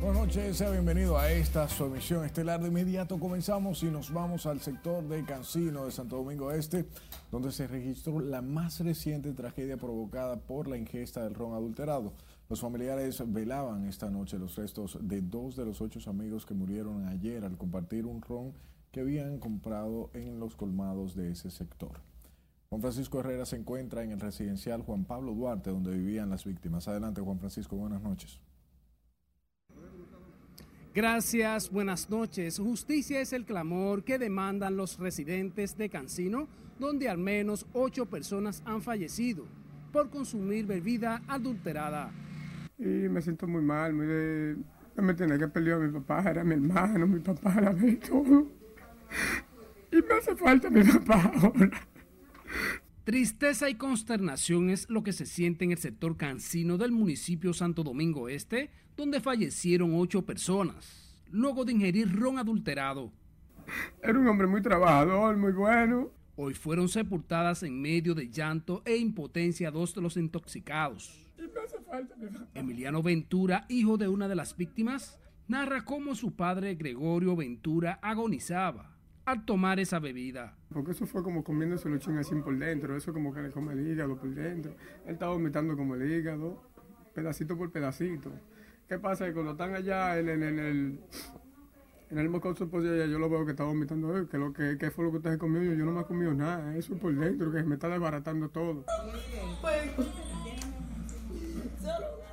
Buenas noches, sea bienvenido a esta su emisión estelar. De inmediato comenzamos y nos vamos al sector de Cancino de Santo Domingo Este, donde se registró la más reciente tragedia provocada por la ingesta del ron adulterado. Los familiares velaban esta noche los restos de dos de los ocho amigos que murieron ayer al compartir un ron que habían comprado en los colmados de ese sector. Juan Francisco Herrera se encuentra en el residencial Juan Pablo Duarte, donde vivían las víctimas. Adelante, Juan Francisco, buenas noches. Gracias, buenas noches. Justicia es el clamor que demandan los residentes de Cancino, donde al menos ocho personas han fallecido por consumir bebida adulterada. Y me siento muy mal, muy de... me tenía que pelear a mi papá, era mi hermano, mi papá era mi todo. Y me hace falta mi papá ahora. Tristeza y consternación es lo que se siente en el sector cancino del municipio Santo Domingo Este, donde fallecieron ocho personas, luego de ingerir ron adulterado. Era un hombre muy trabajador, muy bueno. Hoy fueron sepultadas en medio de llanto e impotencia dos de los intoxicados. Emiliano Ventura, hijo de una de las víctimas, narra cómo su padre Gregorio Ventura agonizaba al tomar esa bebida. Porque eso fue como comiéndose los así por dentro, eso como que le come el hígado por dentro. Él estaba vomitando como el hígado, pedacito por pedacito. ¿Qué pasa? Que cuando están allá en, el en el mocoso, pues yo lo veo que está vomitando, que, lo que, ¿qué fue lo que usted comió? Yo, yo no me he comido nada, eso por dentro, que me está desbaratando todo.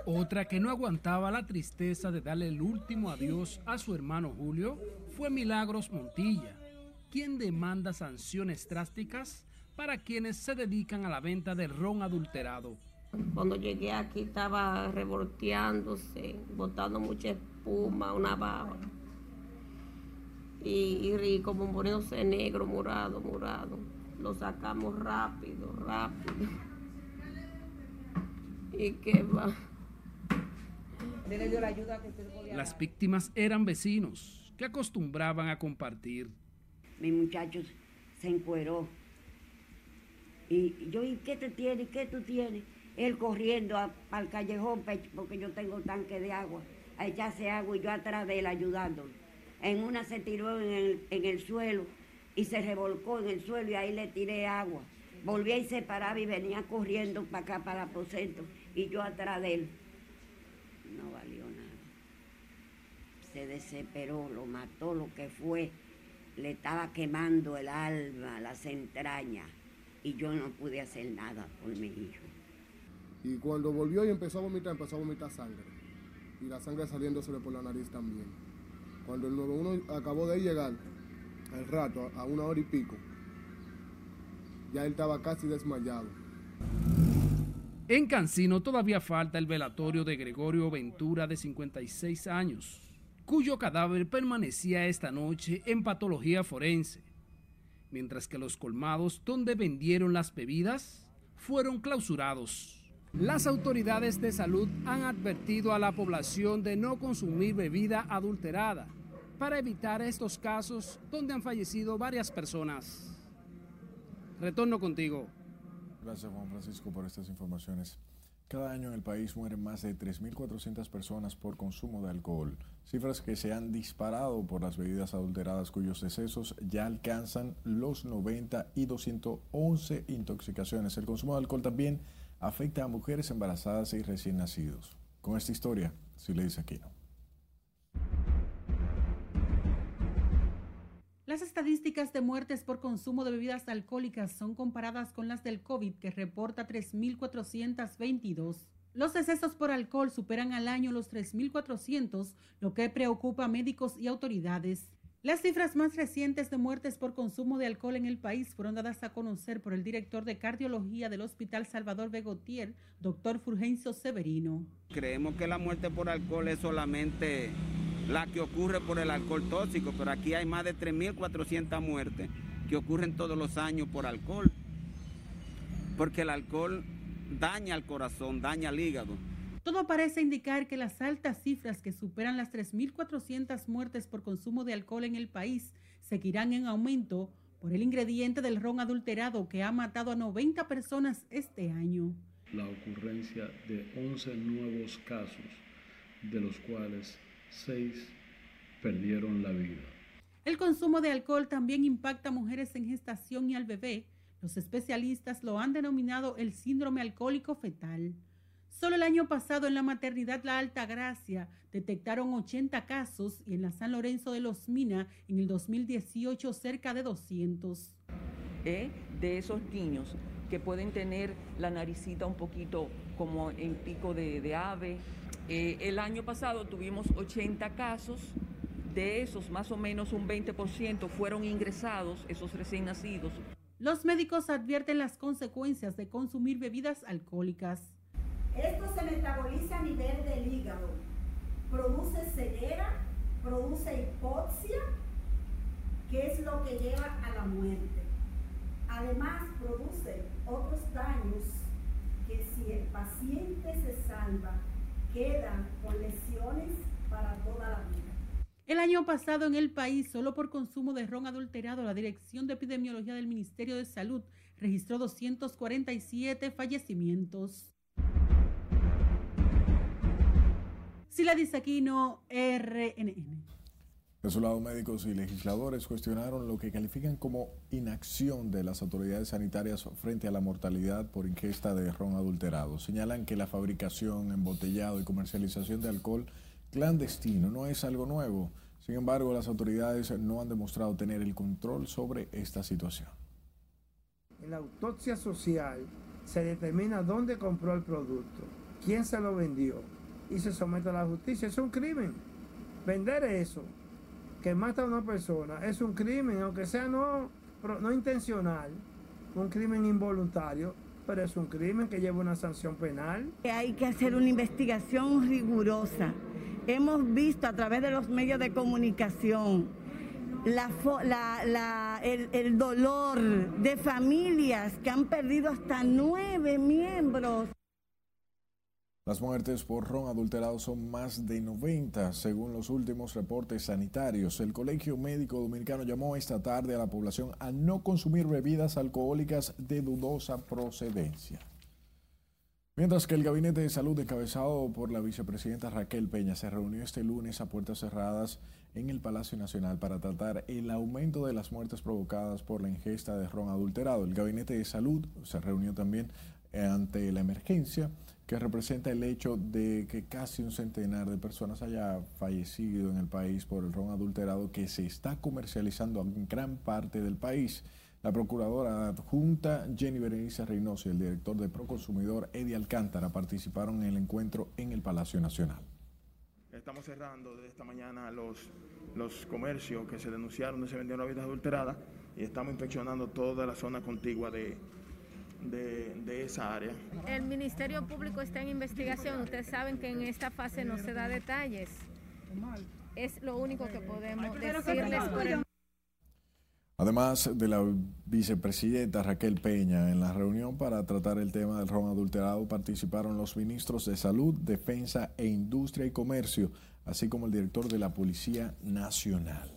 Otra que no aguantaba la tristeza de darle el último adiós a su hermano Julio fue Milagros Montilla, quien demanda sanciones drásticas para quienes se dedican a la venta de ron adulterado. Cuando llegué aquí estaba revolteándose, botando mucha espuma, una baba. Y, y como poniéndose negro, morado, morado. Lo sacamos rápido, rápido. ¿Y qué va? Las víctimas eran vecinos que acostumbraban a compartir mi muchacho se encueró. Y yo, ¿y qué te tiene? ¿Qué tú tienes? Él corriendo al callejón, porque yo tengo tanque de agua, a echarse agua y yo atrás de él ayudándolo. En una se tiró en el, en el suelo y se revolcó en el suelo y ahí le tiré agua. Volví y se paraba y venía corriendo para acá, para el aposento, y yo atrás de él. No valió nada. Se desesperó, lo mató lo que fue le estaba quemando el alma, las entrañas, y yo no pude hacer nada por mi hijo. Y cuando volvió y empezó a vomitar, empezó a vomitar sangre. Y la sangre saliéndosele por la nariz también. Cuando el 91 acabó de llegar, al rato, a una hora y pico, ya él estaba casi desmayado. En Cancino todavía falta el velatorio de Gregorio Ventura de 56 años, cuyo cadáver permanecía esta noche en patología forense, mientras que los colmados donde vendieron las bebidas fueron clausurados. Las autoridades de salud han advertido a la población de no consumir bebida adulterada para evitar estos casos donde han fallecido varias personas. Retorno contigo. Gracias Juan Francisco por estas informaciones. Cada año en el país mueren más de 3.400 personas por consumo de alcohol, cifras que se han disparado por las bebidas adulteradas cuyos decesos ya alcanzan los 90 y 211 intoxicaciones. El consumo de alcohol también afecta a mujeres embarazadas y recién nacidos. Con esta historia, si le dice aquí Las estadísticas de muertes por consumo de bebidas alcohólicas son comparadas con las del COVID, que reporta 3.422. Los decesos por alcohol superan al año los 3.400, lo que preocupa a médicos y autoridades. Las cifras más recientes de muertes por consumo de alcohol en el país fueron dadas a conocer por el director de cardiología del Hospital Salvador Begotier, doctor Fulgencio Severino. Creemos que la muerte por alcohol es solamente la que ocurre por el alcohol tóxico, pero aquí hay más de 3.400 muertes que ocurren todos los años por alcohol, porque el alcohol daña al corazón, daña al hígado. Todo parece indicar que las altas cifras que superan las 3.400 muertes por consumo de alcohol en el país seguirán en aumento por el ingrediente del ron adulterado que ha matado a 90 personas este año. La ocurrencia de 11 nuevos casos, de los cuales seis perdieron la vida. El consumo de alcohol también impacta a mujeres en gestación y al bebé. Los especialistas lo han denominado el síndrome alcohólico fetal. Solo el año pasado en la maternidad La Alta Gracia detectaron 80 casos y en la San Lorenzo de los Mina en el 2018 cerca de 200. ¿Eh? De esos niños que pueden tener la naricita un poquito como en pico de, ave. Eh, el año pasado tuvimos 80 casos, de esos más o menos un 20% fueron ingresados, esos recién nacidos. Los médicos advierten las consecuencias de consumir bebidas alcohólicas. Esto se metaboliza a nivel del hígado, produce ceguera, produce hipoxia, que es lo que lleva a la muerte. Además, produce otros daños que si el paciente se salva, quedan con lesiones para toda la vida. El año pasado en el país, solo por consumo de ron adulterado, la Dirección de Epidemiología del Ministerio de Salud registró 247 fallecimientos. Sila Aquino, RNN. De su lado, médicos y legisladores cuestionaron lo que califican como inacción de las autoridades sanitarias frente a la mortalidad por ingesta de ron adulterado. Señalan que la fabricación, embotellado y comercialización de alcohol clandestino no es algo nuevo. Sin embargo, las autoridades no han demostrado tener el control sobre esta situación. En la autopsia social se determina dónde compró el producto, quién se lo vendió, y se somete a la justicia. Es un crimen. Vender eso, que mata a una persona, es un crimen, aunque sea no, no intencional, un crimen involuntario, pero es un crimen que lleva una sanción penal. Hay que hacer una investigación rigurosa. Hemos visto a través de los medios de comunicación la, el, el dolor de familias que han perdido hasta nueve miembros. Las muertes por ron adulterado son más de 90, según los últimos reportes sanitarios. El Colegio Médico Dominicano llamó esta tarde a la población a no consumir bebidas alcohólicas de dudosa procedencia. Mientras que el Gabinete de Salud, encabezado por la vicepresidenta Raquel Peña, se reunió este lunes a puertas cerradas en el Palacio Nacional para tratar el aumento de las muertes provocadas por la ingesta de ron adulterado. El Gabinete de Salud se reunió también ante la emergencia que representa el hecho de que casi un centenar de personas haya fallecido en el país por el ron adulterado que se está comercializando en gran parte del país. La procuradora adjunta Jenny Berenice Reynoso y el director de Proconsumidor Eddie Alcántara participaron en el encuentro en el Palacio Nacional. Estamos cerrando desde esta mañana los, los comercios que se denunciaron de se vendieron bebidas adulteradas y estamos inspeccionando toda la zona contigua de, de, esa área. El Ministerio Público está en investigación. Ustedes saben que en esta fase no se da detalles. Es lo único que podemos decirles Además de la vicepresidenta Raquel Peña, en la reunión para tratar el tema del ron adulterado participaron los ministros de Salud, Defensa e Industria y Comercio, así como el director de la Policía Nacional.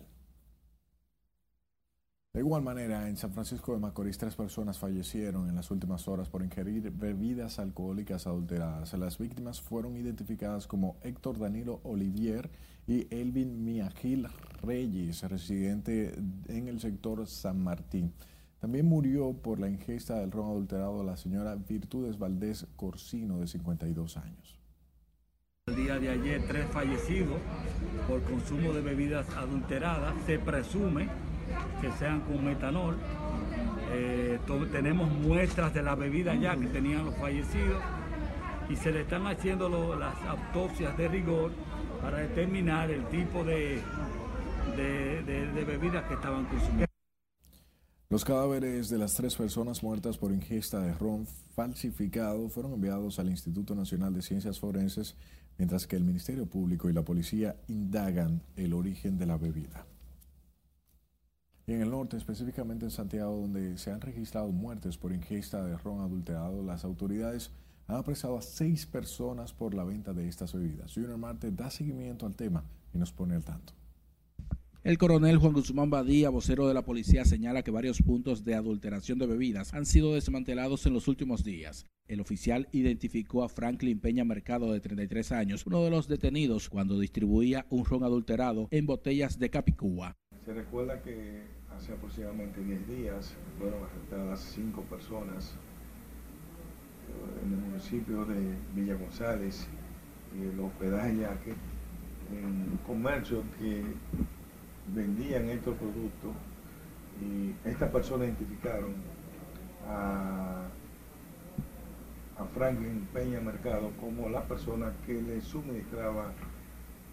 De igual manera, en San Francisco de Macorís, tres personas fallecieron en las últimas horas por ingerir bebidas alcohólicas adulteradas. Las víctimas fueron identificadas como Héctor Danilo Olivier y Elvin Miagil Reyes, residente en el sector San Martín. También murió por la ingesta del ron adulterado la señora Virtudes Valdés Corsino, de 52 años. El día de ayer, tres fallecidos por consumo de bebidas adulteradas. Se presume que sean con metanol. Eh, tenemos muestras de la bebida ya que tenían los fallecidos y se le están haciendo las autopsias de rigor para determinar el tipo de, de, de bebidas que estaban consumiendo. Los cadáveres de las tres personas muertas por ingesta de ron falsificado fueron enviados al Instituto Nacional de Ciencias Forenses, mientras que el Ministerio Público y la policía indagan el origen de la bebida. Y en el norte, específicamente en Santiago, donde se han registrado muertes por ingesta de ron adulterado, las autoridades han apresado a seis personas por la venta de estas bebidas. Junior Marte da seguimiento al tema y nos pone al tanto. El coronel Juan Guzmán Badía, vocero de la policía, señala que varios puntos de adulteración de bebidas han sido desmantelados en los últimos días. El oficial identificó a Franklin Peña Mercado de 33 años, uno de los detenidos cuando distribuía un ron adulterado en botellas de Capicúa. Se recuerda que hace aproximadamente 10 días fueron arrestadas cinco personas en el municipio de Villa González el hospedaje Yaque en comercio que vendían estos productos y estas personas identificaron a, a Franklin Peña Mercado como la persona que le suministraba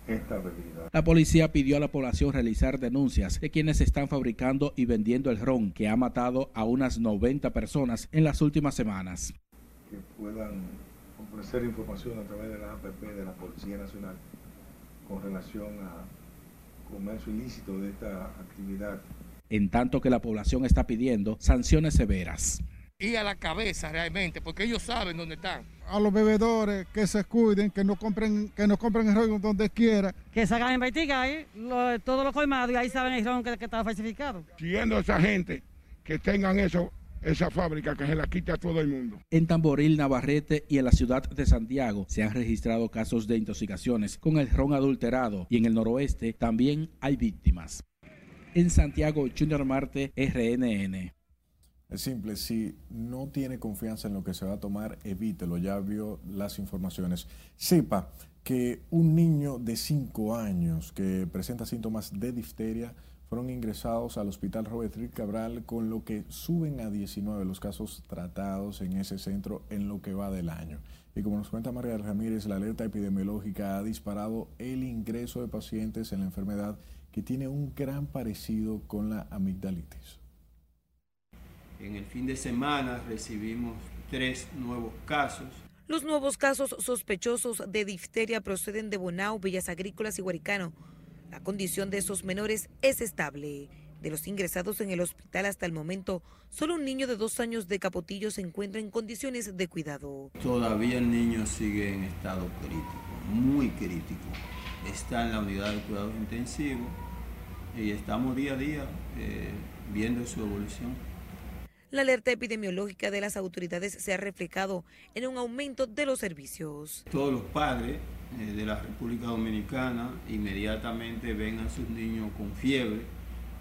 esta bebida. La policía pidió a la población realizar denuncias de quienes están fabricando y vendiendo el ron que ha matado a unas 90 personas en las últimas semanas. Que puedan ofrecer información a través de la APP de la Policía Nacional con relación a comercio ilícito de esta actividad. En tanto que la población está pidiendo sanciones severas. Y a la cabeza realmente, porque ellos saben dónde están. A los bebedores que se cuiden, que no compren, que no compren el ron donde quiera. Que salgan en Baitica ahí, lo, todos los colmados, y ahí saben el ron que, que está falsificado. Siguiendo a esa gente que tengan eso, esa fábrica que se la quite a todo el mundo. En Tamboril, Navarrete y en la ciudad de Santiago se han registrado casos de intoxicaciones con el ron adulterado y en el noroeste también hay víctimas. En Santiago, Junior Marte, RNN. Es simple, si no tiene confianza en lo que se va a tomar, evítelo. Ya vio las informaciones. Sepa que un niño de 5 años que presenta síntomas de difteria fueron ingresados al hospital Robert Rick Cabral, con lo que suben a 19 los casos tratados en ese centro en lo que va del año. Y como nos cuenta María Ramírez, la alerta epidemiológica ha disparado el ingreso de pacientes en la enfermedad que tiene un gran parecido con la amigdalitis. En el fin de semana recibimos tres nuevos casos. Los nuevos casos sospechosos de difteria proceden de Bonao, Villas Agrícolas y Huaricano. La condición de esos menores es estable. De los ingresados en el hospital hasta el momento, solo un niño de dos años de Capotillo se encuentra en condiciones de cuidado. Todavía el niño sigue en estado crítico, muy crítico. Está en la unidad de cuidados intensivos y estamos día a día eh, viendo su evolución. La alerta epidemiológica de las autoridades se ha reflejado en un aumento de los servicios. Todos los padres eh, de la República Dominicana inmediatamente ven a sus niños con fiebre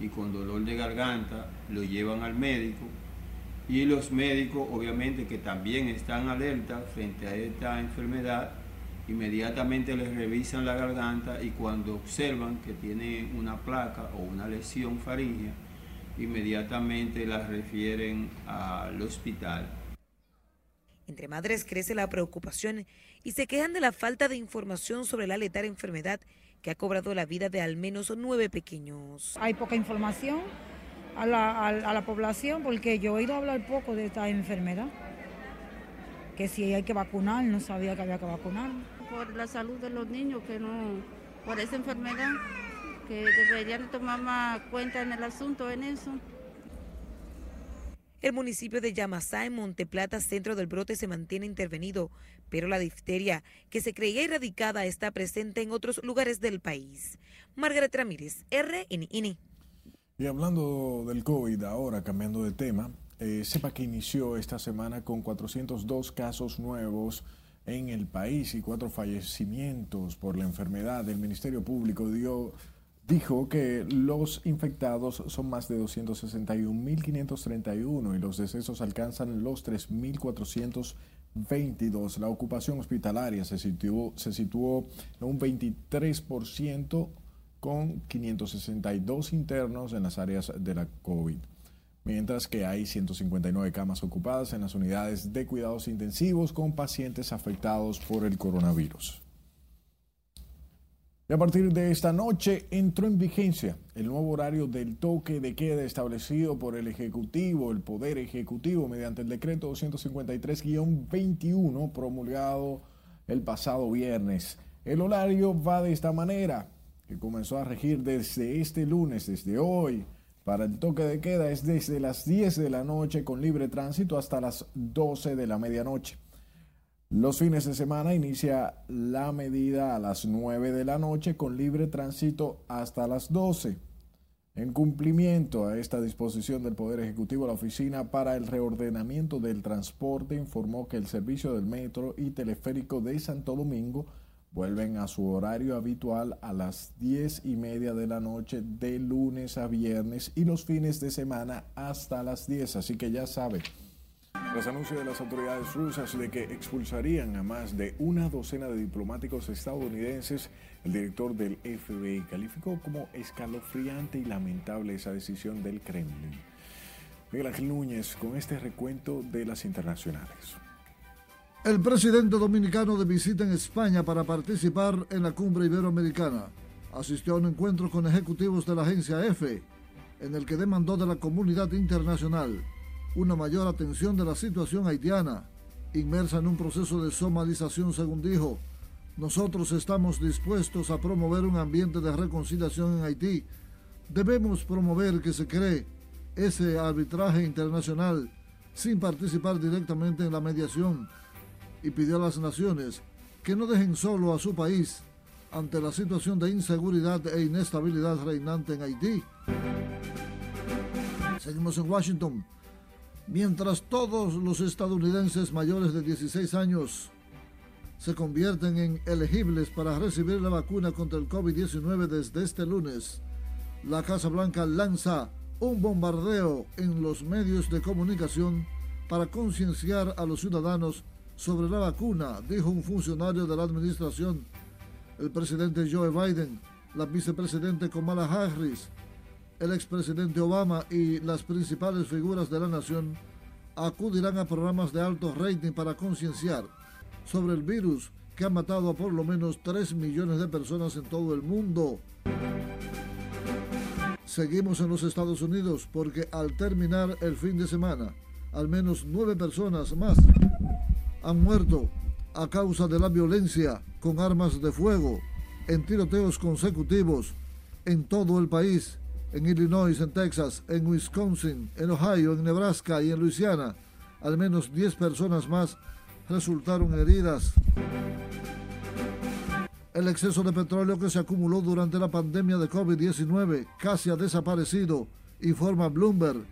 y con dolor de garganta, lo llevan al médico y los médicos obviamente que también están alerta frente a esta enfermedad, inmediatamente les revisan la garganta y cuando observan que tiene una placa o una lesión faríngea, inmediatamente las refieren al hospital. Entre madres crece la preocupación y se quejan de la falta de información sobre la letal enfermedad que ha cobrado la vida de al menos nueve pequeños. Hay poca información a la, a, a la población porque yo he oído hablar poco de esta enfermedad, que si hay que vacunar, no sabía que había que vacunar. Por la salud de los niños, que no, por esa enfermedad, que deberían tomar más cuenta en el asunto, en eso. El municipio de Yamasá, en Monteplata, centro del brote, se mantiene intervenido, pero la difteria, que se creía erradicada, está presente en otros lugares del país. Margaret Ramírez, RNN. Y hablando del COVID, ahora cambiando de tema, eh, sepa que inició esta semana con 402 casos nuevos en el país y cuatro fallecimientos por la enfermedad. El Ministerio Público dio dijo que los infectados son más de 261.531 y los decesos alcanzan los 3.422. La ocupación hospitalaria se situó, se situó en un 23% con 562 internos en las áreas de la COVID, mientras que hay 159 camas ocupadas en las unidades de cuidados intensivos con pacientes afectados por el coronavirus. Y a partir de esta noche entró en vigencia el nuevo horario del toque de queda establecido por el Ejecutivo, el Poder Ejecutivo, mediante el decreto 253-21 promulgado el pasado viernes. El horario va de esta manera, que comenzó a regir desde este lunes, desde hoy. Para el toque de queda es desde las 10 de la noche con libre tránsito hasta las 12 de la medianoche. Los fines de semana inicia la medida a las 9 de la noche con libre tránsito hasta las 12. En cumplimiento a esta disposición del Poder Ejecutivo, la Oficina para el Reordenamiento del Transporte informó que el servicio del metro y teleférico de Santo Domingo vuelven a su horario habitual a las 10 y media de la noche de lunes a viernes y los fines de semana hasta las 10. Así que ya saben, los anuncios de las autoridades rusas de que expulsarían a más de una docena de diplomáticos estadounidenses, el director del FBI calificó como escalofriante y lamentable esa decisión del Kremlin. Miguel Ángel Núñez con este recuento de las internacionales. El presidente dominicano de visita en España para participar en la cumbre iberoamericana asistió a un encuentro con ejecutivos de la agencia EFE, en el que demandó de la comunidad internacional una mayor atención de la situación haitiana, inmersa en un proceso de somalización, según dijo. Nosotros estamos dispuestos a promover un ambiente de reconciliación en Haití. Debemos promover que se cree ese arbitraje internacional sin participar directamente en la mediación y pidió a las naciones que no dejen solo a su país ante la situación de inseguridad e inestabilidad reinante en Haití. Seguimos en Washington. Mientras todos los estadounidenses mayores de 16 años se convierten en elegibles para recibir la vacuna contra el COVID-19 desde este lunes, la Casa Blanca lanza un bombardeo en los medios de comunicación para concienciar a los ciudadanos sobre la vacuna, dijo un funcionario de la administración. El presidente Joe Biden, la vicepresidente Kamala Harris, el expresidente Obama y las principales figuras de la nación acudirán a programas de alto rating para concienciar sobre el virus que ha matado a por lo menos 3 millones de personas en todo el mundo. Seguimos en los Estados Unidos porque al terminar el fin de semana, al menos nueve personas más han muerto a causa de la violencia con armas de fuego en tiroteos consecutivos en todo el país, en Illinois, en Texas, en Wisconsin, en Ohio, en Nebraska y en Luisiana. Al menos 10 personas más resultaron heridas. El exceso de petróleo que se acumuló durante la pandemia de COVID-19 casi ha desaparecido, informa Bloomberg.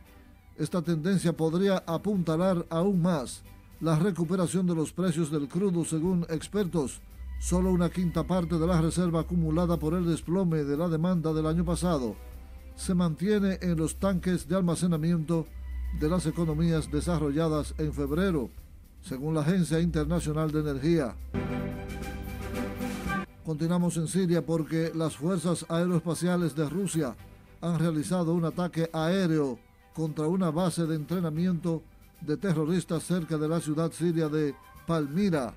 Esta tendencia podría apuntalar aún más la recuperación de los precios del crudo según expertos. Solo una quinta parte de la reserva acumulada por el desplome de la demanda del año pasado se mantiene en los tanques de almacenamiento de las economías desarrolladas en febrero, según la Agencia Internacional de Energía. Continuamos en Siria porque las fuerzas aeroespaciales de Rusia han realizado un ataque aéreo contra una base de entrenamiento de terroristas cerca de la ciudad siria de Palmira,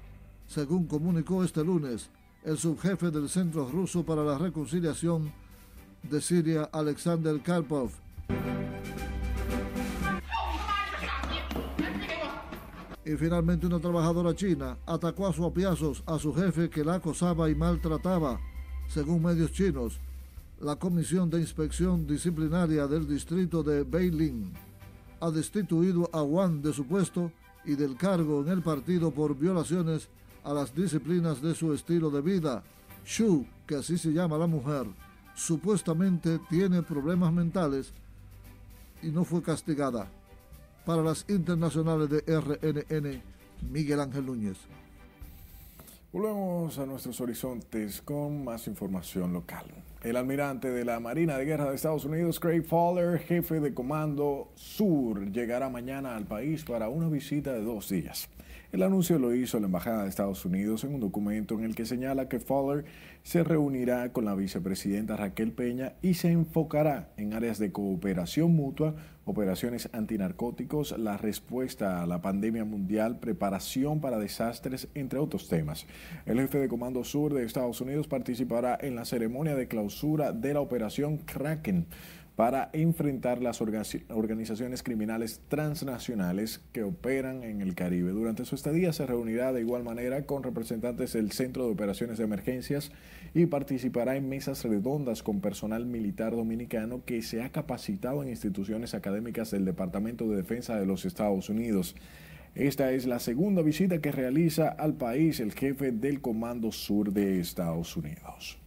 según comunicó este lunes el subjefe del Centro Ruso para la Reconciliación de Siria, Alexander Karpov. Y finalmente una trabajadora china atacó a su apiazos a su jefe que la acosaba y maltrataba, según medios chinos. La Comisión de Inspección Disciplinaria del distrito de Beilin ha destituido a Wang de su puesto y del cargo en el partido por violaciones a las disciplinas de su estilo de vida. Xu, que así se llama la mujer, supuestamente tiene problemas mentales y no fue castigada. Para las internacionales de RNN, Miguel Ángel Núñez. Volvemos a nuestros horizontes con más información local. El almirante de la Marina de Guerra de Estados Unidos, Craig Fowler, jefe de Comando Sur, llegará mañana al país para una visita de dos días. El anuncio lo hizo la Embajada de Estados Unidos en un documento en el que señala que Fowler se reunirá con la vicepresidenta Raquel Peña y se enfocará en áreas de cooperación mutua, operaciones antinarcóticos, la respuesta a la pandemia mundial, preparación para desastres, entre otros temas. El jefe de Comando Sur de Estados Unidos participará en la ceremonia de clausura de la operación Kraken para enfrentar las organizaciones criminales transnacionales que operan en el Caribe. Durante su estadía se reunirá de igual manera con representantes del Centro de Operaciones de Emergencias y participará en mesas redondas con personal militar dominicano que se ha capacitado en instituciones académicas del Departamento de Defensa de los Estados Unidos. Esta es la segunda visita que realiza al país el jefe del Comando Sur de Estados Unidos.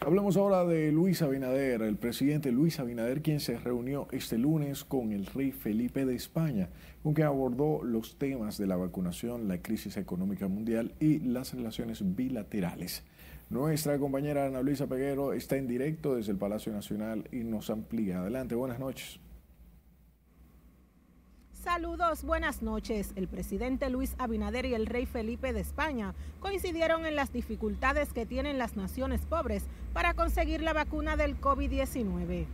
Hablemos ahora de Luis Abinader, el presidente Luis Abinader, quien se reunió este lunes con el rey Felipe de España, con quien abordó los temas de la vacunación, la crisis económica mundial y las relaciones bilaterales. Nuestra compañera Ana Luisa Peguero está en directo desde el Palacio Nacional y nos amplía. Adelante, buenas noches. Saludos, buenas noches. El presidente Luis Abinader y el rey Felipe de España coincidieron en las dificultades que tienen las naciones pobres para conseguir la vacuna del COVID-19.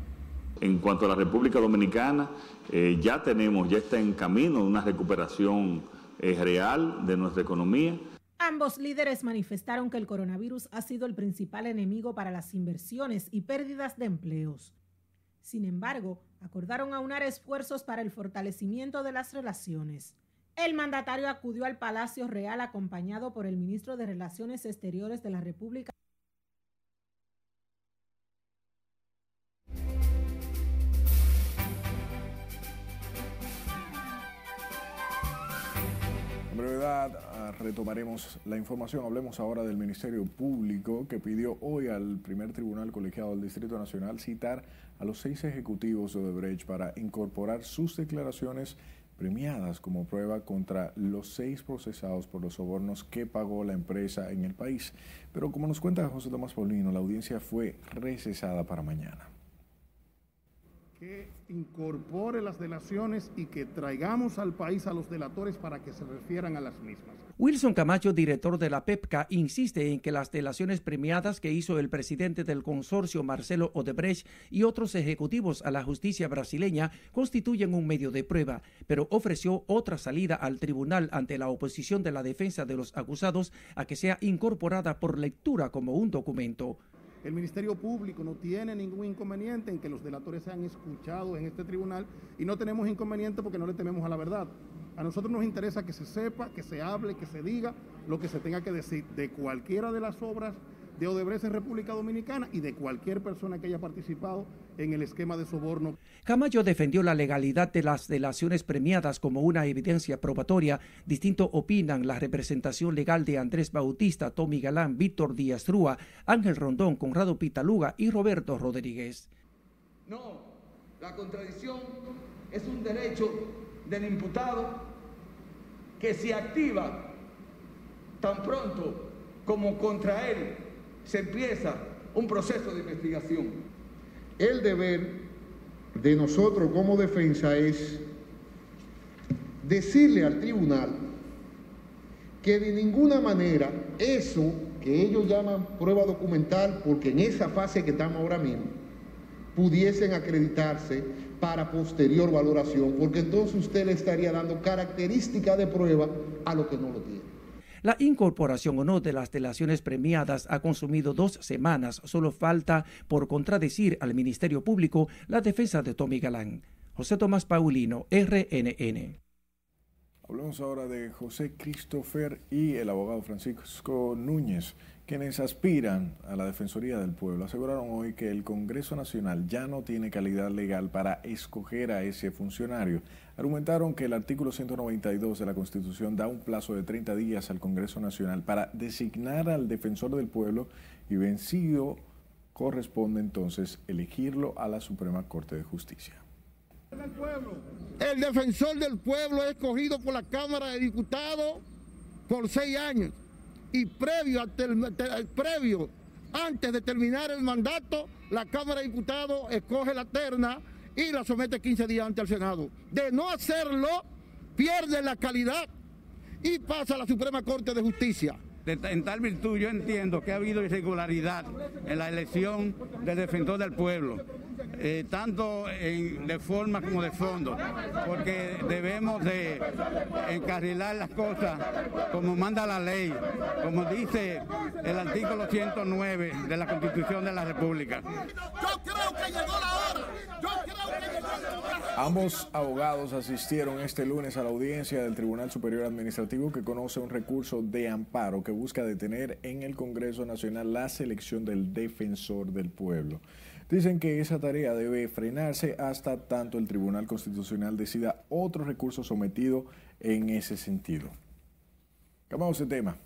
En cuanto a la República Dominicana, eh, ya tenemos, ya está en camino una recuperación eh, real de nuestra economía. Ambos líderes manifestaron que el coronavirus ha sido el principal enemigo para las inversiones y pérdidas de empleos. Sin embargo, acordaron aunar esfuerzos para el fortalecimiento de las relaciones. El mandatario acudió al Palacio Real acompañado por el ministro de Relaciones Exteriores de la República. En brevedad ah, retomaremos la información. Hablemos ahora del Ministerio Público que pidió hoy al primer tribunal colegiado del Distrito Nacional citar a los seis ejecutivos de Odebrecht para incorporar sus declaraciones premiadas como prueba contra los seis procesados por los sobornos que pagó la empresa en el país. Pero como nos cuenta José Tomás Paulino, la audiencia fue recesada para mañana que incorpore las delaciones y que traigamos al país a los delatores para que se refieran a las mismas. Wilson Camacho, director de la PEPCA, insiste en que las delaciones premiadas que hizo el presidente del consorcio Marcelo Odebrecht y otros ejecutivos a la justicia brasileña constituyen un medio de prueba, pero ofreció otra salida al tribunal ante la oposición de la defensa de los acusados a que sea incorporada por lectura como un documento. El Ministerio Público no tiene ningún inconveniente en que los delatores sean escuchados en este tribunal y no tenemos inconveniente porque no le tememos a la verdad. A nosotros nos interesa que se sepa, que se hable, que se diga lo que se tenga que decir de cualquiera de las obras de Odebrecht en República Dominicana y de cualquier persona que haya participado en el esquema de soborno. Camacho defendió la legalidad de las delaciones premiadas como una evidencia probatoria. Distinto opinan la representación legal de Andrés Bautista, Tommy Galán, Víctor Díaz Rúa, Ángel Rondón, Conrado Pitaluga y Roberto Rodríguez. No, la contradicción es un derecho del imputado que se activa tan pronto como contra él se empieza un proceso de investigación. El deber de nosotros como defensa es decirle al tribunal que de ninguna manera eso que ellos llaman prueba documental, porque en esa fase que estamos ahora mismo, pudiesen acreditarse para posterior valoración, porque entonces usted le estaría dando característica de prueba a lo que no lo tiene. La incorporación o no de las delaciones premiadas ha consumido dos semanas. Solo falta por contradecir al Ministerio Público la defensa de Tommy Galán. José Tomás Paulino, RNN. Hablamos ahora de José Christopher y el abogado Francisco Núñez, quienes aspiran a la Defensoría del Pueblo. Aseguraron hoy que el Congreso Nacional ya no tiene calidad legal para escoger a ese funcionario. Argumentaron que el artículo 192 de la Constitución da un plazo de 30 días al Congreso Nacional para designar al Defensor del Pueblo y vencido corresponde entonces elegirlo a la Suprema Corte de Justicia. El defensor del pueblo es escogido por la Cámara de Diputados por seis años y previo, antes de terminar el mandato, la Cámara de Diputados escoge la terna y la somete 15 días ante el Senado. De no hacerlo, pierde la calidad y pasa a la Suprema Corte de Justicia. En tal virtud yo entiendo que ha habido irregularidad en la elección del defensor del pueblo eh, tanto de forma como de fondo, porque debemos de encarrilar las cosas como manda la ley, como dice el artículo 109 de la Constitución de la República. Yo creo que llegó la hora. Yo creo que llegó la hora. Ambos abogados asistieron este lunes a la audiencia del Tribunal Superior Administrativo que conoce un recurso de amparo que busca detener en el Congreso Nacional la selección del defensor del pueblo. Dicen que esa tarea debe frenarse hasta tanto el Tribunal Constitucional decida otro recurso sometido en ese sentido. Cambiamos de tema.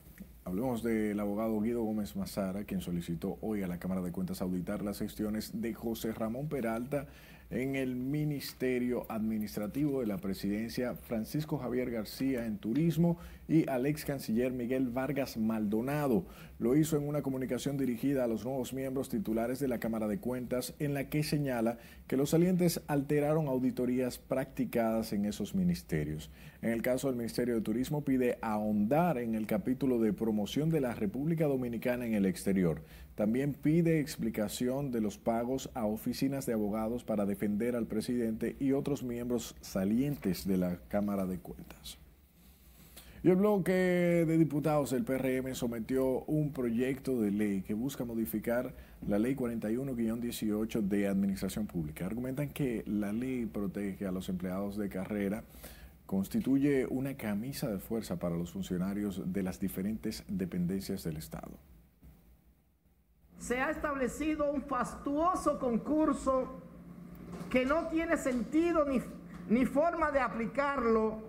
Hablemos del abogado Guido Gómez Mazara, quien solicitó hoy a la Cámara de Cuentas auditar las gestiones de José Ramón Peralta en el Ministerio Administrativo de la Presidencia, Francisco Javier García en Turismo y al ex canciller Miguel Vargas Maldonado. Lo hizo en una comunicación dirigida a los nuevos miembros titulares de la Cámara de Cuentas en la que señala que los salientes alteraron auditorías practicadas en esos ministerios. En el caso del Ministerio de Turismo pide ahondar en el capítulo de promoción de la República Dominicana en el exterior. También pide explicación de los pagos a oficinas de abogados para defender al presidente y otros miembros salientes de la Cámara de Cuentas. El bloque de diputados del PRM sometió un proyecto de ley que busca modificar la ley 41-18 de Administración Pública. Argumentan que la ley protege a los empleados de carrera, constituye una camisa de fuerza para los funcionarios de las diferentes dependencias del Estado. Se ha establecido un fastuoso concurso que no tiene sentido ni, ni forma de aplicarlo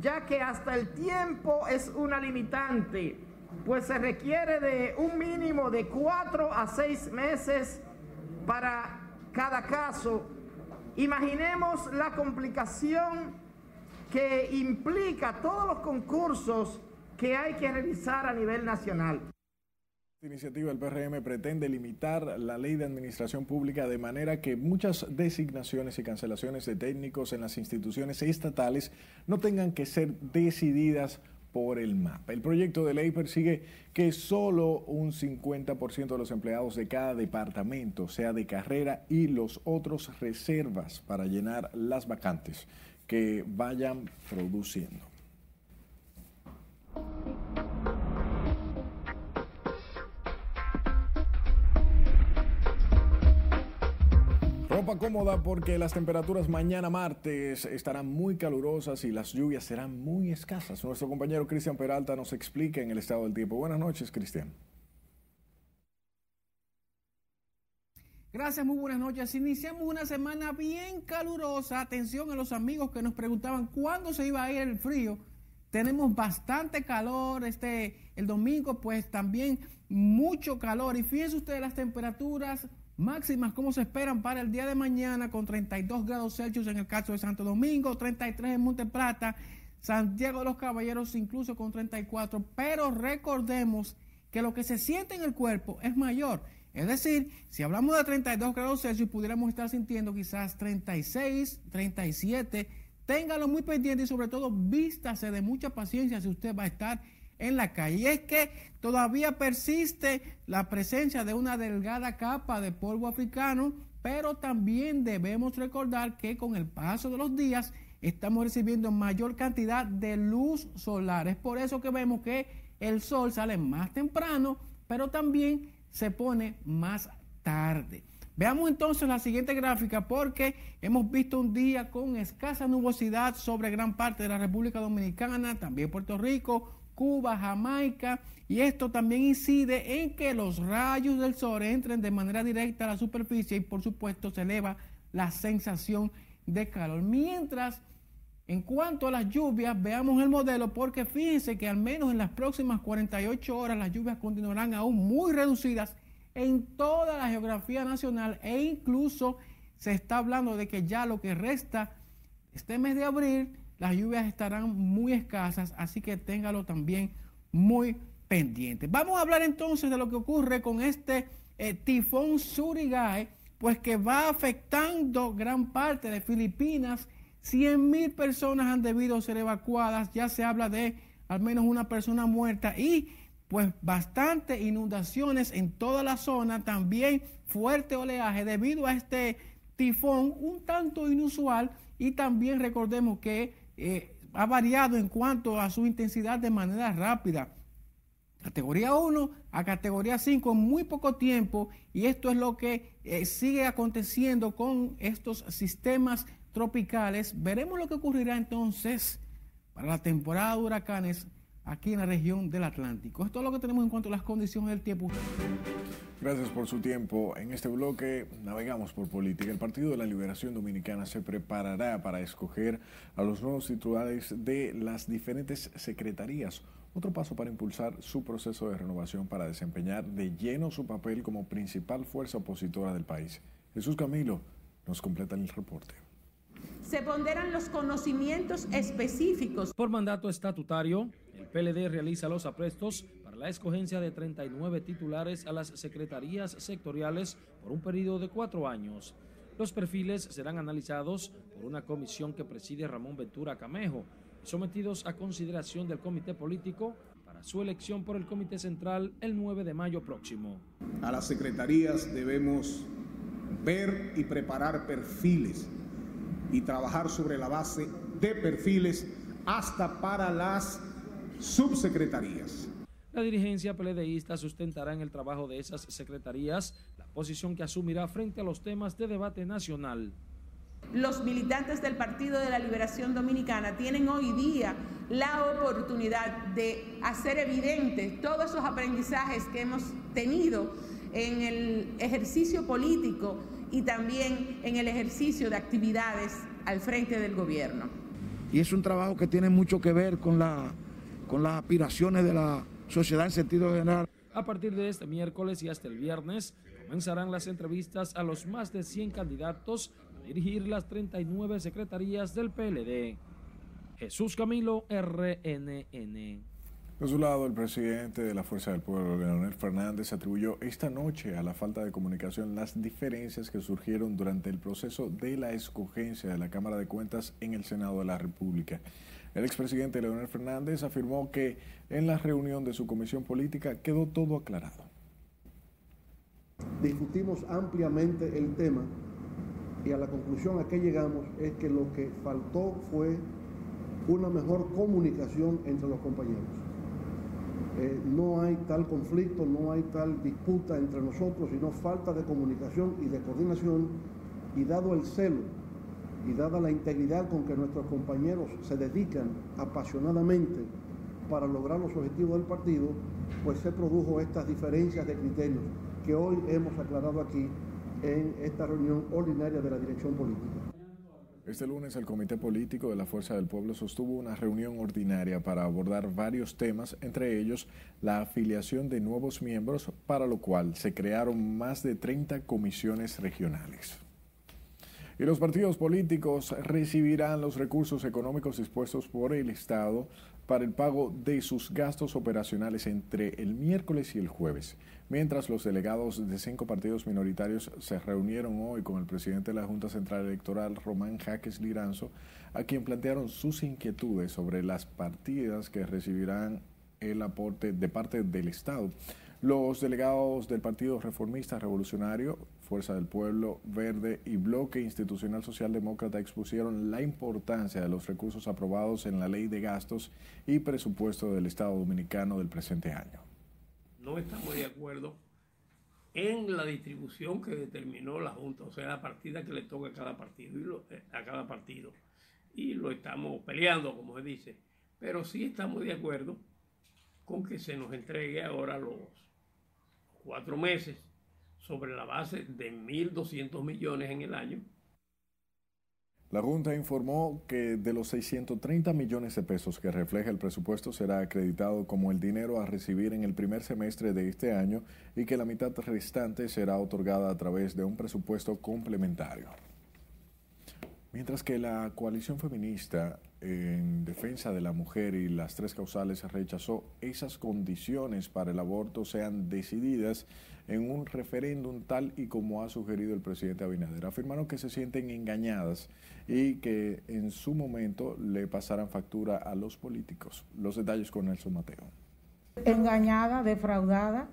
ya que hasta el tiempo es una limitante, pues se requiere de un mínimo de cuatro a seis meses para cada caso. Imaginemos la complicación que implica todos los concursos que hay que realizar a nivel nacional. Esta iniciativa del PRM pretende limitar la ley de administración pública de manera que muchas designaciones y cancelaciones de técnicos en las instituciones estatales no tengan que ser decididas por el MAP. El proyecto de ley persigue que solo un 50% de los empleados de cada departamento sea de carrera y los otros reservas para llenar las vacantes que vayan produciendo. Cómoda porque las temperaturas mañana martes estarán muy calurosas y las lluvias serán muy escasas. Nuestro compañero Cristian Peralta nos explica en el estado del tiempo. Buenas noches, Cristian. Gracias, muy buenas noches. Iniciamos una semana bien calurosa. Atención a los amigos que nos preguntaban cuándo se iba a ir el frío. Tenemos bastante calor este el domingo, pues también mucho calor. Y fíjense ustedes las temperaturas Máximas, como se esperan para el día de mañana, con 32 grados Celsius en el caso de Santo Domingo, 33 en Monte Plata, Santiago de los Caballeros incluso con 34. Pero recordemos que lo que se siente en el cuerpo es mayor. Es decir, si hablamos de 32 grados Celsius, pudiéramos estar sintiendo quizás 36, 37. Téngalo muy pendiente y sobre todo vístase de mucha paciencia si usted va a estar en la calle. Y es que todavía persiste la presencia de una delgada capa de polvo africano, pero también debemos recordar que con el paso de los días estamos recibiendo mayor cantidad de luz solar. Es por eso que vemos que el sol sale más temprano, pero también se pone más tarde. Veamos entonces la siguiente gráfica porque hemos visto un día con escasa nubosidad sobre gran parte de la República Dominicana, también Puerto Rico, Cuba, Jamaica, y esto también incide en que los rayos del sol entren de manera directa a la superficie y por supuesto se eleva la sensación de calor. Mientras, en cuanto a las lluvias, veamos el modelo porque fíjense que al menos en las próximas 48 horas las lluvias continuarán aún muy reducidas en toda la geografía nacional e incluso se está hablando de que ya lo que resta este mes de abril las lluvias estarán muy escasas, así que téngalo también muy pendiente. Vamos a hablar entonces de lo que ocurre con este eh, tifón Surigay, pues que va afectando gran parte de Filipinas. 100 mil personas han debido ser evacuadas, ya se habla de al menos una persona muerta y pues bastante inundaciones en toda la zona, también fuerte oleaje debido a este tifón un tanto inusual y también recordemos que eh, ha variado en cuanto a su intensidad de manera rápida. Categoría 1 a categoría 5 en muy poco tiempo y esto es lo que eh, sigue aconteciendo con estos sistemas tropicales. Veremos lo que ocurrirá entonces para la temporada de huracanes aquí en la región del Atlántico. Esto es lo que tenemos en cuanto a las condiciones del tiempo. Gracias por su tiempo. En este bloque navegamos por política. El Partido de la Liberación Dominicana se preparará para escoger a los nuevos titulares de las diferentes secretarías otro paso para impulsar su proceso de renovación para desempeñar de lleno su papel como principal fuerza opositora del país. Jesús Camilo nos completa el reporte. Se ponderan los conocimientos específicos. Por mandato estatutario, PLD realiza los aprestos para la escogencia de 39 titulares a las secretarías sectoriales por un periodo de cuatro años. Los perfiles serán analizados por una comisión que preside Ramón Ventura Camejo sometidos a consideración del comité político para su elección por el comité central el 9 de mayo próximo. A las secretarías debemos ver y preparar perfiles y trabajar sobre la base de perfiles hasta para las subsecretarías. La dirigencia peledeísta sustentará en el trabajo de esas secretarías la posición que asumirá frente a los temas de debate nacional los militantes del Partido de la Liberación Dominicana tienen hoy día la oportunidad de hacer evidentes todos esos aprendizajes que hemos tenido en el ejercicio político y también en el ejercicio de actividades al frente del gobierno. Y es un trabajo que tiene mucho que ver con, la, con las aspiraciones de la sociedad en sentido general. A partir de este miércoles y hasta el viernes comenzarán las entrevistas a los más de 100 candidatos dirigir las 39 secretarías del PLD. Jesús Camilo, RNN. Por su lado, el presidente de la Fuerza del Pueblo, Leonel Fernández, atribuyó esta noche a la falta de comunicación las diferencias que surgieron durante el proceso de la escogencia de la Cámara de Cuentas en el Senado de la República. El expresidente Leonel Fernández afirmó que en la reunión de su comisión política quedó todo aclarado. Discutimos ampliamente el tema y a la conclusión a que llegamos es que lo que faltó fue una mejor comunicación entre los compañeros. Eh, no hay tal conflicto, no hay tal disputa entre nosotros, sino falta de comunicación y de coordinación y dado el celo y dada la integridad con que nuestros compañeros se dedican apasionadamente para lograr los objetivos del partido, pues se produjo estas diferencias de criterios que hoy hemos aclarado aquí en esta reunión ordinaria de la dirección política. Este lunes el Comité Político de la Fuerza del Pueblo sostuvo una reunión ordinaria para abordar varios temas, entre ellos la afiliación de nuevos miembros, para lo cual se crearon más de 30 comisiones regionales. Y los partidos políticos recibirán los recursos económicos dispuestos por el Estado para el pago de sus gastos operacionales entre el miércoles y el jueves mientras los delegados de cinco partidos minoritarios se reunieron hoy con el presidente de la Junta Central Electoral, Román Jaques Liranzo, a quien plantearon sus inquietudes sobre las partidas que recibirán el aporte de parte del Estado. Los delegados del Partido Reformista Revolucionario, Fuerza del Pueblo, Verde y Bloque Institucional Socialdemócrata expusieron la importancia de los recursos aprobados en la Ley de Gastos y Presupuesto del Estado Dominicano del presente año no estamos de acuerdo en la distribución que determinó la Junta, o sea, la partida que le toca a cada partido y eh, a cada partido. Y lo estamos peleando, como se dice. Pero sí estamos de acuerdo con que se nos entregue ahora los cuatro meses sobre la base de 1.200 millones en el año la Junta informó que de los 630 millones de pesos que refleja el presupuesto será acreditado como el dinero a recibir en el primer semestre de este año y que la mitad restante será otorgada a través de un presupuesto complementario. Mientras que la coalición feminista en defensa de la mujer y las tres causales rechazó esas condiciones para el aborto sean decididas en un referéndum tal y como ha sugerido el presidente Abinader. Afirmaron que se sienten engañadas y que en su momento le pasarán factura a los políticos. Los detalles con Nelson Mateo. Engañada, defraudada.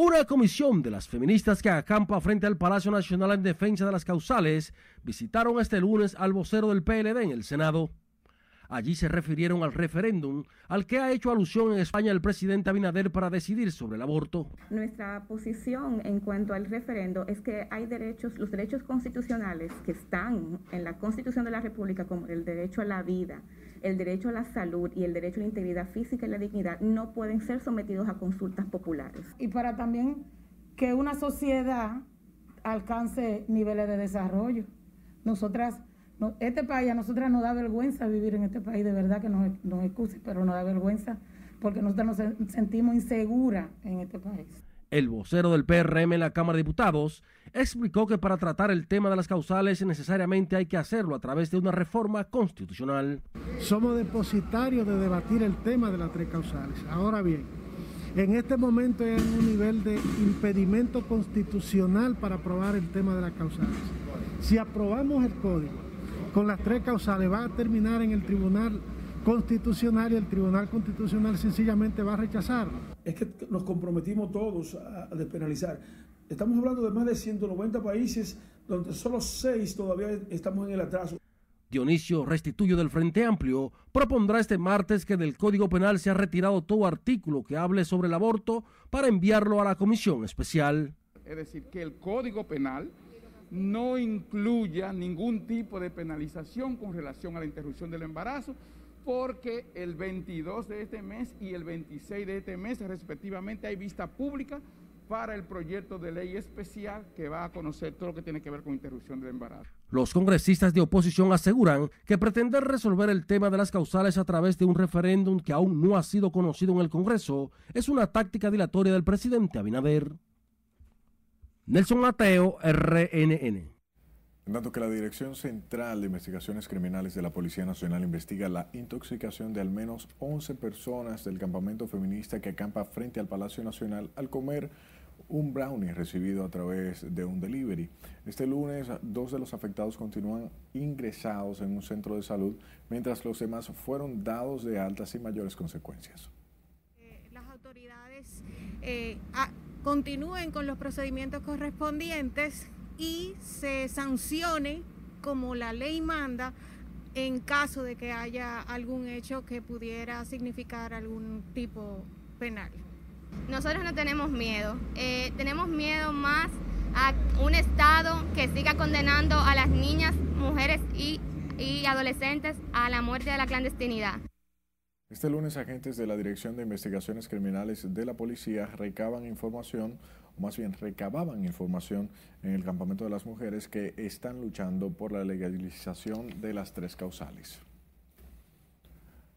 Una comisión de las feministas que acampa frente al Palacio Nacional en defensa de las causales visitaron este lunes al vocero del PLD en el Senado. Allí se refirieron al referéndum al que ha hecho alusión en España el presidente Abinader para decidir sobre el aborto. Nuestra posición en cuanto al referendo es que hay derechos, los derechos constitucionales que están en la Constitución de la República, como el derecho a la vida, el derecho a la salud y el derecho a la integridad física y la dignidad, no pueden ser sometidos a consultas populares. Y para también que una sociedad alcance niveles de desarrollo. Nosotras este país, a nosotras nos da vergüenza vivir en este país, de verdad que nos, nos excuse, pero nos da vergüenza porque nosotros nos sentimos inseguras en este país. El vocero del PRM en la Cámara de Diputados explicó que para tratar el tema de las causales necesariamente hay que hacerlo a través de una reforma constitucional. Somos depositarios de debatir el tema de las tres causales. Ahora bien, en este momento hay un nivel de impedimento constitucional para aprobar el tema de las causales. Si aprobamos el código con las tres causales, va a terminar en el Tribunal Constitucional y el Tribunal Constitucional sencillamente va a rechazar. Es que nos comprometimos todos a despenalizar. Estamos hablando de más de 190 países donde solo seis todavía estamos en el atraso. Dionisio Restituyo del Frente Amplio propondrá este martes que del Código Penal se ha retirado todo artículo que hable sobre el aborto para enviarlo a la Comisión Especial. Es decir, que el Código Penal no incluya ningún tipo de penalización con relación a la interrupción del embarazo, porque el 22 de este mes y el 26 de este mes respectivamente hay vista pública para el proyecto de ley especial que va a conocer todo lo que tiene que ver con interrupción del embarazo. Los congresistas de oposición aseguran que pretender resolver el tema de las causales a través de un referéndum que aún no ha sido conocido en el Congreso es una táctica dilatoria del presidente Abinader. Nelson Mateo, RNN. En tanto que la Dirección Central de Investigaciones Criminales de la Policía Nacional investiga la intoxicación de al menos 11 personas del campamento feminista que acampa frente al Palacio Nacional al comer un brownie recibido a través de un delivery. Este lunes, dos de los afectados continúan ingresados en un centro de salud, mientras los demás fueron dados de alta sin mayores consecuencias. las autoridades eh, continúen con los procedimientos correspondientes y se sancione como la ley manda en caso de que haya algún hecho que pudiera significar algún tipo penal. Nosotros no tenemos miedo, eh, tenemos miedo más a un Estado que siga condenando a las niñas, mujeres y, y adolescentes a la muerte de la clandestinidad. Este lunes agentes de la Dirección de Investigaciones Criminales de la Policía recaban información más bien recababan información en el campamento de las mujeres que están luchando por la legalización de las tres causales.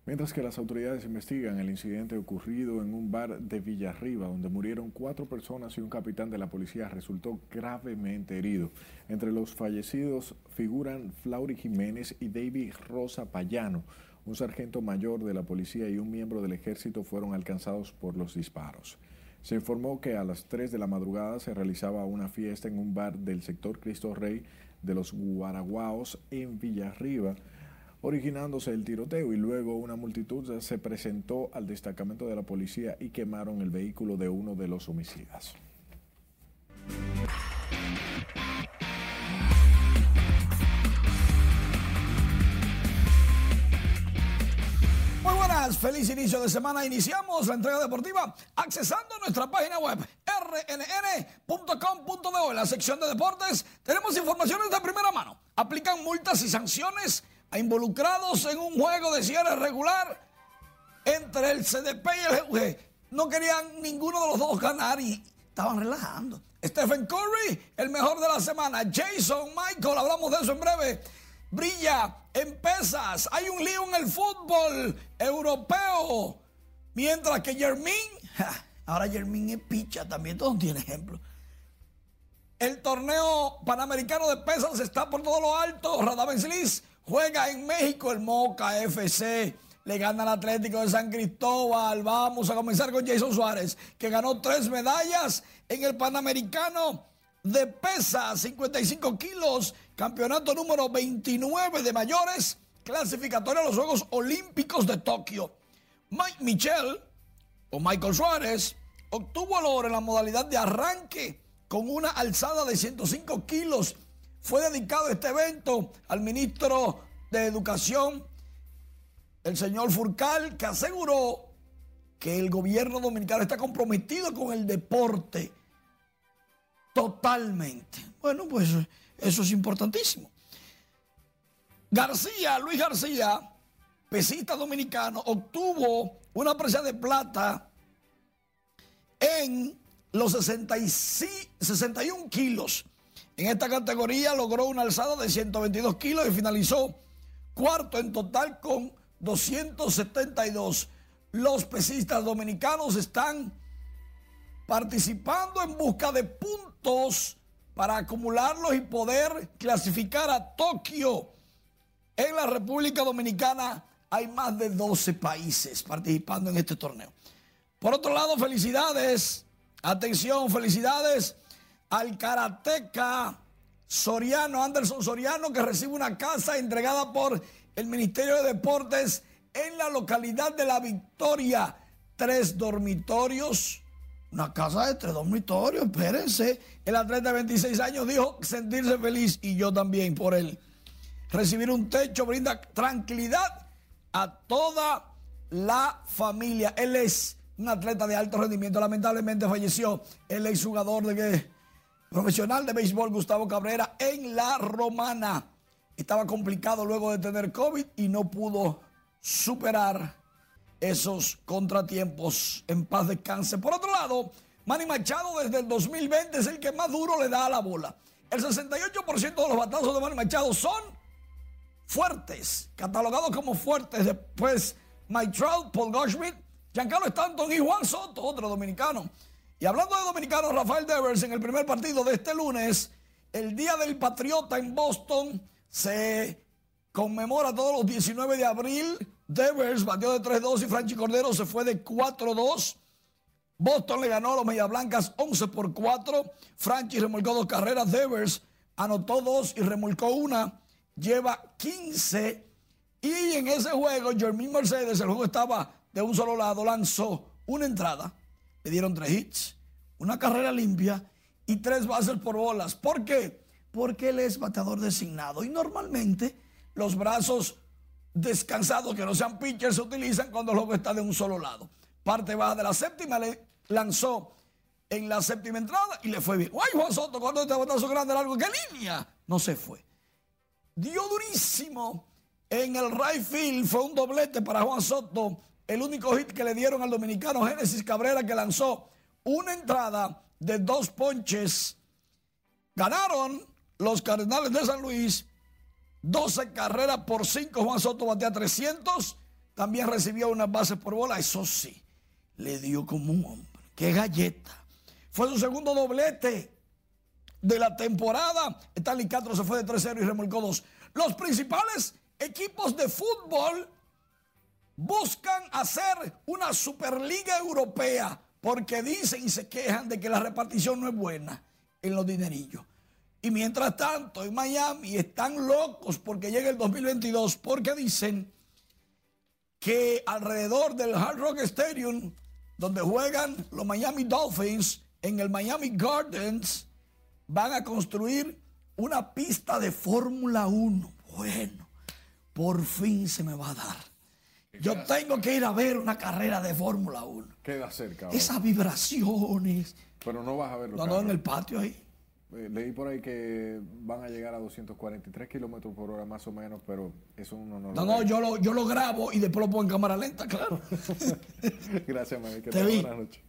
Mientras que las autoridades investigan el incidente ocurrido en un bar de Villarriba, donde murieron cuatro personas y un capitán de la policía resultó gravemente herido. Entre los fallecidos figuran Flaury Jiménez y David Rosa Payano. Un sargento mayor de la policía y un miembro del ejército fueron alcanzados por los disparos. Se informó que a las 3 de la madrugada se realizaba una fiesta en un bar del sector Cristo Rey de los Guaraguaos en Villarriba, originándose el tiroteo y luego una multitud se presentó al destacamento de la policía y quemaron el vehículo de uno de los homicidas. Feliz inicio de semana. Iniciamos la entrega deportiva accesando nuestra página web rnn.com.de. En la sección de deportes tenemos informaciones de primera mano. Aplican multas y sanciones a involucrados en un juego de cierre regular entre el CDP y el GUG. No querían ninguno de los dos ganar y estaban relajando. Stephen Curry, el mejor de la semana. Jason Michael, hablamos de eso en breve brilla en pesas. Hay un lío en el fútbol europeo. Mientras que Jermín, ahora Jermín es picha, también todo tiene ejemplo. El torneo panamericano de pesas está por todo lo alto. Radames juega en México el Moca FC. Le gana al Atlético de San Cristóbal. Vamos a comenzar con Jason Suárez, que ganó tres medallas en el Panamericano de pesa, 55 kilos, campeonato número 29 de mayores, clasificatorio a los Juegos Olímpicos de Tokio. Mike Michel, o Michael Suárez, obtuvo el oro en la modalidad de arranque con una alzada de 105 kilos. Fue dedicado este evento al ministro de Educación, el señor Furcal, que aseguró que el gobierno dominicano está comprometido con el deporte totalmente. Bueno, pues eso es importantísimo. García, Luis García, pesista dominicano, obtuvo una presa de plata en los 61 kilos. En esta categoría logró una alzada de 122 kilos y finalizó cuarto en total con 272. los pesistas dominicanos están participando en busca de puntos para acumularlos y poder clasificar a Tokio. En la República Dominicana hay más de 12 países participando en este torneo. Por otro lado, felicidades, atención, felicidades al karateca Soriano, Anderson Soriano, que recibe una casa entregada por el Ministerio de Deportes en la localidad de La Victoria. Tres dormitorios, una casa de tres dormitorios, espérense. El atleta de 26 años dijo sentirse feliz y yo también por él. Recibir un techo brinda tranquilidad a toda la familia. Él es un atleta de alto rendimiento. Lamentablemente falleció el exjugador de profesional de béisbol Gustavo Cabrera en la Romana. Estaba complicado luego de tener COVID y no pudo superar esos contratiempos en paz descanse. Por otro lado, Manny Machado desde el 2020 es el que más duro le da a la bola. El 68% de los batazos de Manny Machado son fuertes, catalogados como fuertes. Después Mike Trout, Paul Goldschmidt, Giancarlo Stanton y Juan Soto, otro dominicano. Y hablando de dominicanos, Rafael Devers en el primer partido de este lunes, el Día del Patriota en Boston, se conmemora todos los 19 de abril. Devers batió de 3-2 y Franchi Cordero se fue de 4-2. Boston le ganó a los Media Blancas 11 por 4. Franchi remolcó dos carreras. Devers anotó dos y remolcó una. Lleva 15. Y en ese juego, Jermín Mercedes, el juego estaba de un solo lado, lanzó una entrada. Le dieron tres hits, una carrera limpia y tres bases por bolas. ¿Por qué? Porque él es bateador designado. Y normalmente los brazos descansados que no sean pitchers se utilizan cuando el juego está de un solo lado. Parte baja de la séptima, le lanzó en la séptima entrada y le fue bien. ¡Ay, Juan Soto! Cuando este batazo grande largo, ¿qué línea? No se fue. Dio durísimo en el right field. Fue un doblete para Juan Soto. El único hit que le dieron al dominicano Génesis Cabrera que lanzó una entrada de dos ponches. Ganaron los Cardenales de San Luis 12 carreras por 5. Juan Soto batea 300. También recibió una base por bola. Eso sí, le dio como un hombre. ¡Qué galleta! Fue su segundo doblete de la temporada. Stanley Castro se fue de 3-0 y remolcó dos. Los principales equipos de fútbol buscan hacer una Superliga Europea porque dicen y se quejan de que la repartición no es buena en los dinerillos. Y mientras tanto, en Miami están locos porque llega el 2022 porque dicen que alrededor del Hard Rock Stadium, donde juegan los Miami Dolphins, en el Miami Gardens, van a construir una pista de Fórmula 1. Bueno, por fin se me va a dar. Yo tengo que ir a ver una carrera de Fórmula 1. Queda cerca. Esas vibraciones. Pero no vas a verlo. No, no, en el patio ahí. Eh, leí por ahí que van a llegar a 243 kilómetros por hora más o menos, pero eso uno no, lo No, no, yo lo, yo lo grabo y después lo pongo en cámara lenta, claro. Gracias, Mami. Que Te vi. Buenas noches.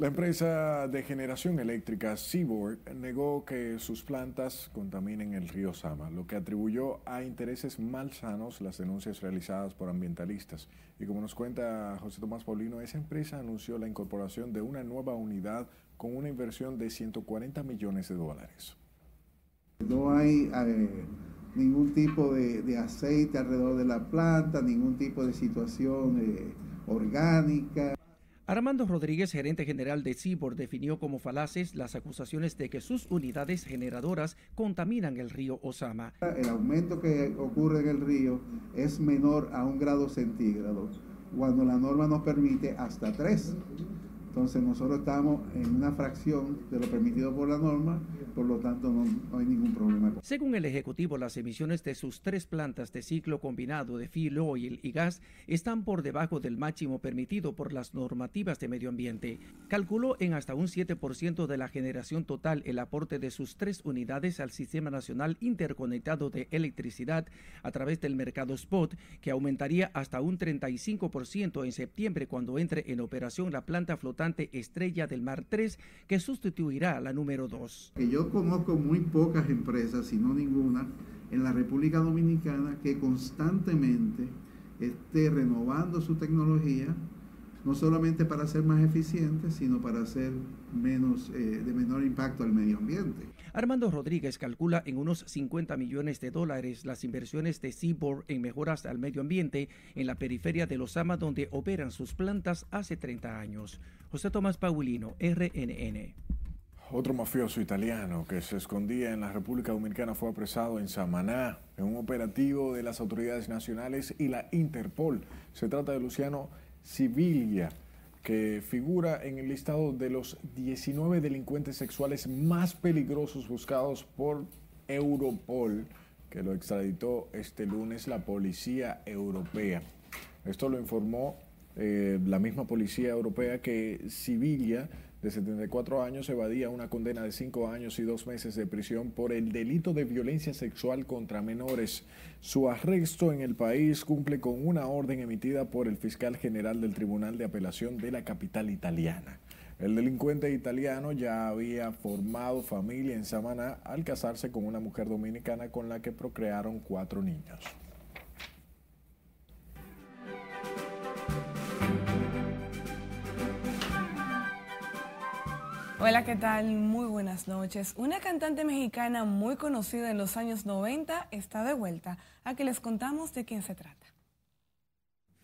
La empresa de generación eléctrica Seaboard negó que sus plantas contaminen el río Sama, lo que atribuyó a intereses malsanos las denuncias realizadas por ambientalistas. Y como nos cuenta José Tomás Paulino, esa empresa anunció la incorporación de una nueva unidad con una inversión de 140 millones de dólares. No hay eh, ningún tipo de, de aceite alrededor de la planta, ningún tipo de situación eh, orgánica. Armando Rodríguez, gerente general de Seaboard, definió como falaces las acusaciones de que sus unidades generadoras contaminan el río Osama. El aumento que ocurre en el río es menor a un grado centígrado, cuando la norma nos permite hasta tres. Entonces nosotros estamos en una fracción de lo permitido por la norma, por lo tanto no, hay ningún problema. Según el Ejecutivo, las emisiones de sus tres plantas de ciclo combinado de fuel oil y gas están por debajo del máximo permitido por las normativas de medio ambiente. Calculó en hasta un 7% de la generación total el aporte de sus tres unidades al Sistema Nacional Interconectado de Electricidad a través del mercado spot, que aumentaría hasta un 35% en septiembre cuando entre en operación la planta flotante Estrella del Mar 3, que sustituirá la número 2. Que yo conozco muy pocas empresas, si no ninguna, en la República Dominicana que constantemente esté renovando su tecnología, no solamente para ser más eficiente, sino para ser menos, eh, de menor impacto al medio ambiente. Armando Rodríguez calcula en unos 50 millones de dólares las inversiones de Seaboard en mejoras al medio ambiente en la periferia de Lozama, donde operan sus plantas hace 30 años. José Tomás Paulino, RNN. Otro mafioso italiano que se escondía en la República Dominicana fue apresado en Samaná en un operativo de las autoridades nacionales y la Interpol. Se trata de Luciano Sibilia, que figura en el listado de los 19 delincuentes sexuales más peligrosos buscados por Europol, que lo extraditó este lunes la Policía Europea. Esto lo informó eh, la misma Policía Europea que Sibilia de 74 años evadía una condena de 5 años y 2 meses de prisión por el delito de violencia sexual contra menores. Su arresto en el país cumple con una orden emitida por el fiscal general del Tribunal de Apelación de la capital italiana. El delincuente italiano ya había formado familia en Samaná al casarse con una mujer dominicana con la que procrearon cuatro niños. Hola, ¿qué tal? Muy buenas noches. Una cantante mexicana muy conocida en los años 90 está de vuelta. A que les contamos de quién se trata.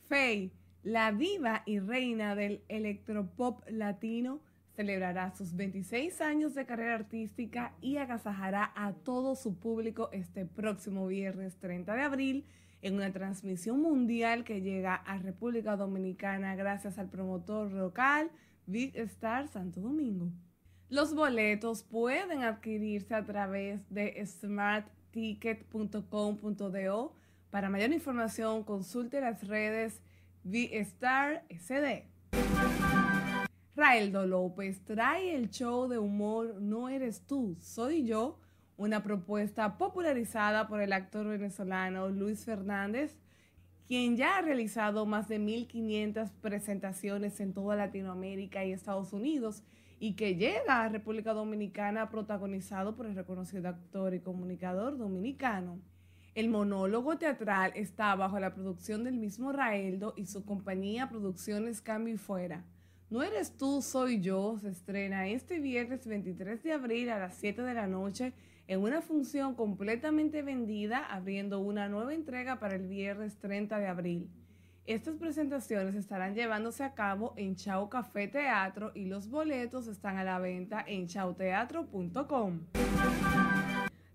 Faye, la diva y reina del electropop latino, celebrará sus 26 años de carrera artística y agasajará a todo su público este próximo viernes 30 de abril en una transmisión mundial que llega a República Dominicana gracias al promotor local Big Star Santo Domingo. Los boletos pueden adquirirse a través de smartticket.com.do. Para mayor información, consulte las redes V-Star SD. Raeldo López trae el show de humor No eres tú, soy yo, una propuesta popularizada por el actor venezolano Luis Fernández, quien ya ha realizado más de 1.500 presentaciones en toda Latinoamérica y Estados Unidos y que llega a República Dominicana protagonizado por el reconocido actor y comunicador dominicano. El monólogo teatral está bajo la producción del mismo Raeldo y su compañía Producciones Cambio y Fuera. No eres tú, soy yo se estrena este viernes 23 de abril a las 7 de la noche en una función completamente vendida, abriendo una nueva entrega para el viernes 30 de abril. Estas presentaciones estarán llevándose a cabo en Chao Café Teatro y los boletos están a la venta en chauteatro.com.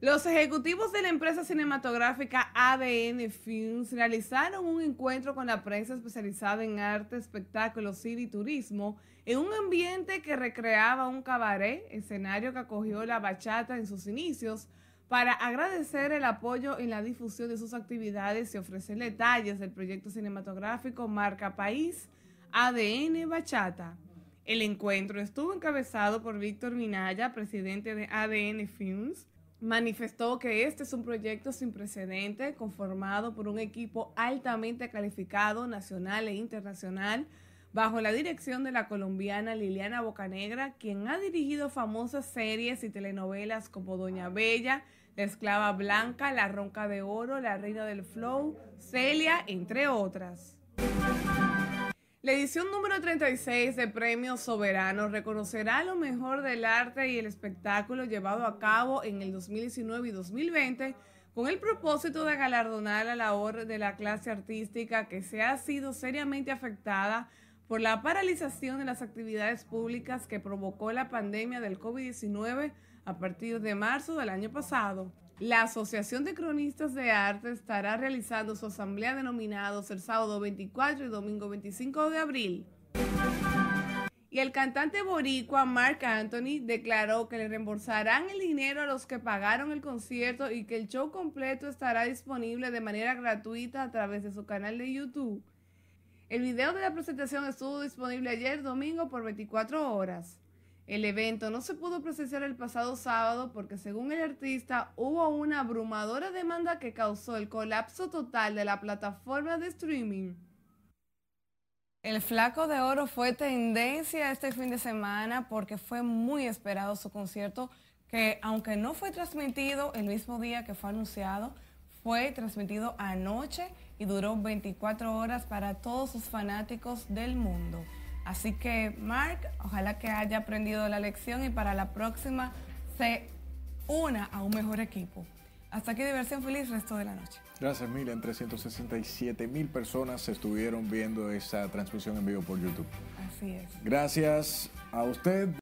Los ejecutivos de la empresa cinematográfica ADN Films realizaron un encuentro con la prensa especializada en arte, espectáculo, cine y turismo en un ambiente que recreaba un cabaret, escenario que acogió la bachata en sus inicios, para agradecer el apoyo en la difusión de sus actividades y ofrecer detalles del proyecto cinematográfico Marca País ADN Bachata. El encuentro estuvo encabezado por Víctor Minaya, presidente de ADN Films. Manifestó que este es un proyecto sin precedente, conformado por un equipo altamente calificado, nacional e internacional, bajo la dirección de la colombiana Liliana Bocanegra, quien ha dirigido famosas series y telenovelas como Doña Bella, La Esclava Blanca, La Ronca de Oro, La Reina del Flow, Celia, entre otras. La edición número 36 de Premios Soberano reconocerá lo mejor del arte y el espectáculo llevado a cabo en el 2019 y 2020 con el propósito de galardonar la labor de la clase artística que se ha sido seriamente afectada por la paralización de las actividades públicas que provocó la pandemia del COVID-19 a partir de marzo del año pasado. La Asociación de Cronistas de Arte estará realizando su asamblea denominados el sábado 24 y domingo 25 de abril. Y el cantante boricua Mark Anthony declaró que le reembolsarán el dinero a los que pagaron el concierto y que el show completo estará disponible de manera gratuita a través de su canal de YouTube. El video de la presentación estuvo disponible ayer domingo por 24 horas. El evento no se pudo presenciar el pasado sábado porque según el artista hubo una abrumadora demanda que causó el colapso total de la plataforma de streaming. El Flaco de Oro fue tendencia este fin de semana porque fue muy esperado su concierto que aunque no fue transmitido el mismo día que fue anunciado, fue transmitido anoche y duró 24 horas para todos sus fanáticos del mundo. Así que, Mark, ojalá que haya aprendido la lección y para la próxima se una a un mejor equipo. Hasta aquí diversión feliz resto de la noche. Gracias, Miriam. 367 mil personas estuvieron viendo esa transmisión en vivo por YouTube. Así es. Gracias a usted.